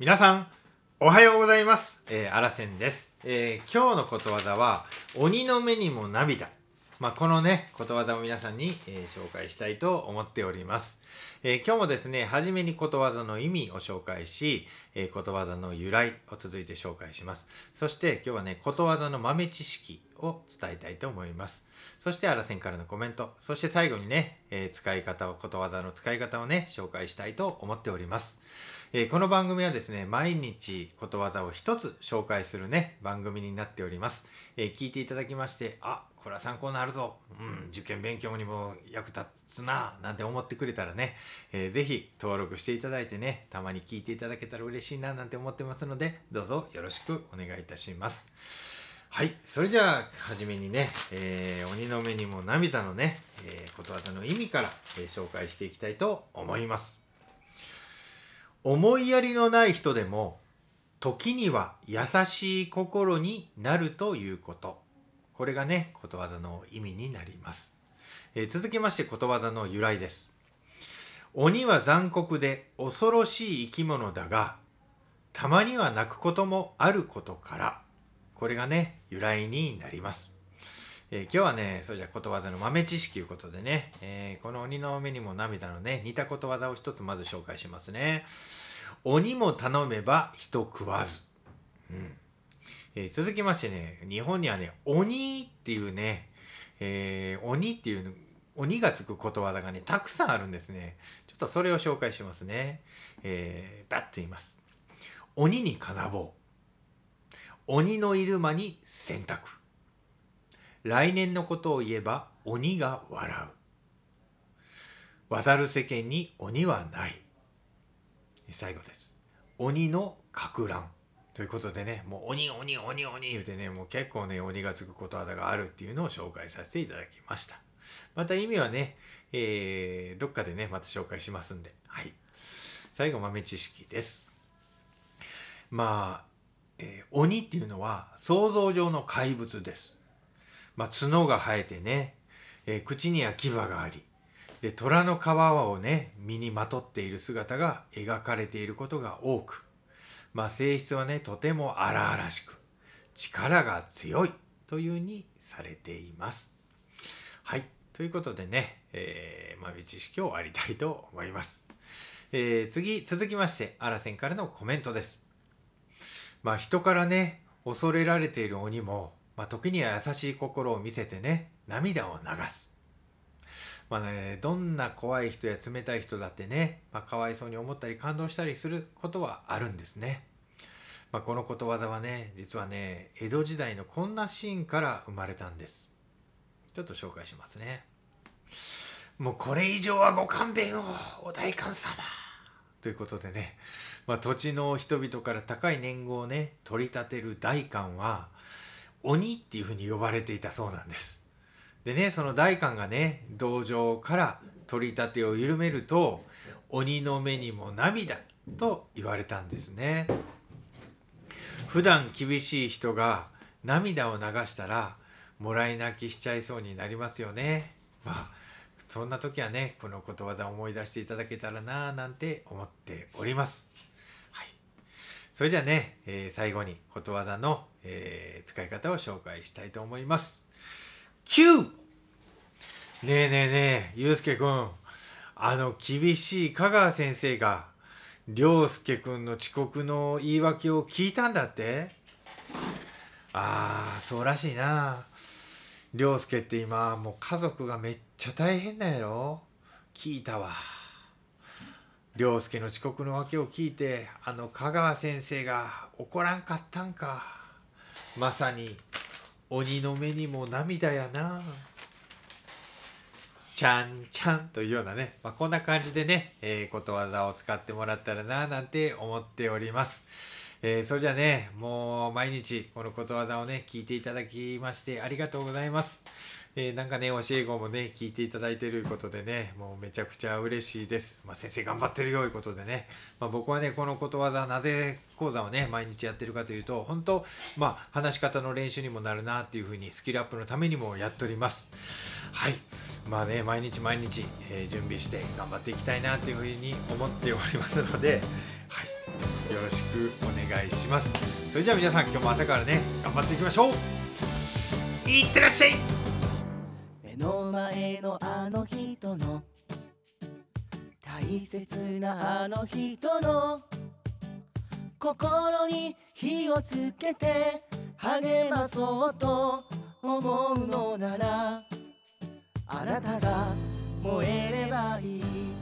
皆さんおはようございます、えー、あらせんです、えー今日のことわざは鬼の目にも涙。まあ、このねことわざを皆さんに、えー紹介したいと思っております、え今日もですね初めにことわざの意味を紹介し、えことわざの由来を続いて紹介します。そして今日はねことわざの豆知識を伝えたいと思います。そしてあらせんからのコメント。そして最後にね、えー使い方をことわざの使い方をね紹介したいと思っております。えーこの番組はですね毎日ことわざを一つ紹介するね番組になっております、えー聞いていただきましてあこれは参考になるぞ、うん、受験勉強にも役立つななんて思ってくれたらね、えーぜひ登録していただいてねたまに聞いていただけたら嬉しいななんて思ってますのでどうぞよろしくお願いいたします。はいそれじゃあ初めにね、えー鬼の目にも涙のね、えーことわざの意味から、えー紹介していきたいと思います。思いやりのない人でも時には優しい心になるということ。これがねことわざの意味になります、えー続きましてことわざの由来です。鬼は残酷で恐ろしい生き物だがたまには泣くこともあることからこれがね由来になりますえー今日はね、それじゃことわざの豆知識ということでね、えーこの鬼の目にも涙のね、似たことわざを一つまず紹介しますね。鬼も頼めば人食わず。うんえー続きましてね、日本にはね、鬼っていうね、えー鬼っていう鬼がつくことわざがね、たくさんあるんですね。ちょっとそれを紹介しますね。えー、バッと言います。鬼に金棒。鬼のいる間に洗濯。来年のことを言えば鬼が笑う。渡る世間に鬼はない。最後です。鬼のか乱。ということでね、もう鬼鬼鬼鬼言うてね、もう結構ね、鬼がつくことわざがあるっていうのを紹介させていただきました。また意味はね、えーどっかでね、また紹介しますんで。はい。最後、豆知識です。まあ、えー鬼っていうのは想像上の怪物です。まあ、角が生えてね、えー口には牙がありで虎の皮をね身にまとっている姿が描かれていることが多く、まあ、性質はねとても荒々しく力が強いというにされています。はいということでね、えー、豆知識を終わりたいと思います。えー次続きましてあらせんからのコメントです。まあ人からね恐れられている鬼も、まあ、時には優しい心を見せてね涙を流す。まあね、どんな怖い人や冷たい人だってね、まあ、かわいそうに思ったり感動したりすることはあるんですね。まあ、このことわざはね実はね江戸時代のこんなシーンから生まれたんです。ちょっと紹介しますね。もうこれ以上はご勘弁をお代官様ということでね、まあ、土地の人々から高い年貢をね取り立てる代官は鬼っていうふうに呼ばれていたそうなんです。でねその代官がね道場から取り立てを緩めると鬼の目にも涙と言われたんですね。普段厳しい人が涙を流したらもらい泣きしちゃいそうになりますよね。まあそんな時はねこのことわざを思い出していただけたらなぁなんて思っております。それじゃあね、えー最後にことわざの、えー使い方を紹介したいと思います。9! ねえねえねえゆうすけくん。あの厳しい香川先生が涼介くんの遅刻の言い訳を聞いたんだって。ああそうらしいな。涼介って今もう家族がめっちゃ大変なんやろ？聞いたわ。涼介の遅刻の訳を聞いてあの香川先生が怒らんかったんかまさに鬼の目にも涙やなちゃんちゃんというようなね、まあ、こんな感じでね、えーことわざを使ってもらったらななんて思っております。えーそれじゃあね、もう毎日このことわざをね、聞いていただきましてありがとうございます。えーなんかね、教え子もね、聞いていただいていることでね、もうめちゃくちゃ嬉しいです。まあ、先生頑張ってるよ、いうことでね。まあ、僕はね、このことわざ、なぜ講座をね、毎日やってるかというと、本当、まあ、話し方の練習にもなるなっていうふうに、スキルアップのためにもやっております。はい。まあね、毎日毎日、えー準備して頑張っていきたいなというふうに思っておりますので、はい。よろしくお願いしますそれじゃあ皆さん今日も朝からね頑張っていきましょういってらっしゃいの前のあの人の。大切なあの人の。心に火をつけて励まそうと思うのならあなたが燃えればいい。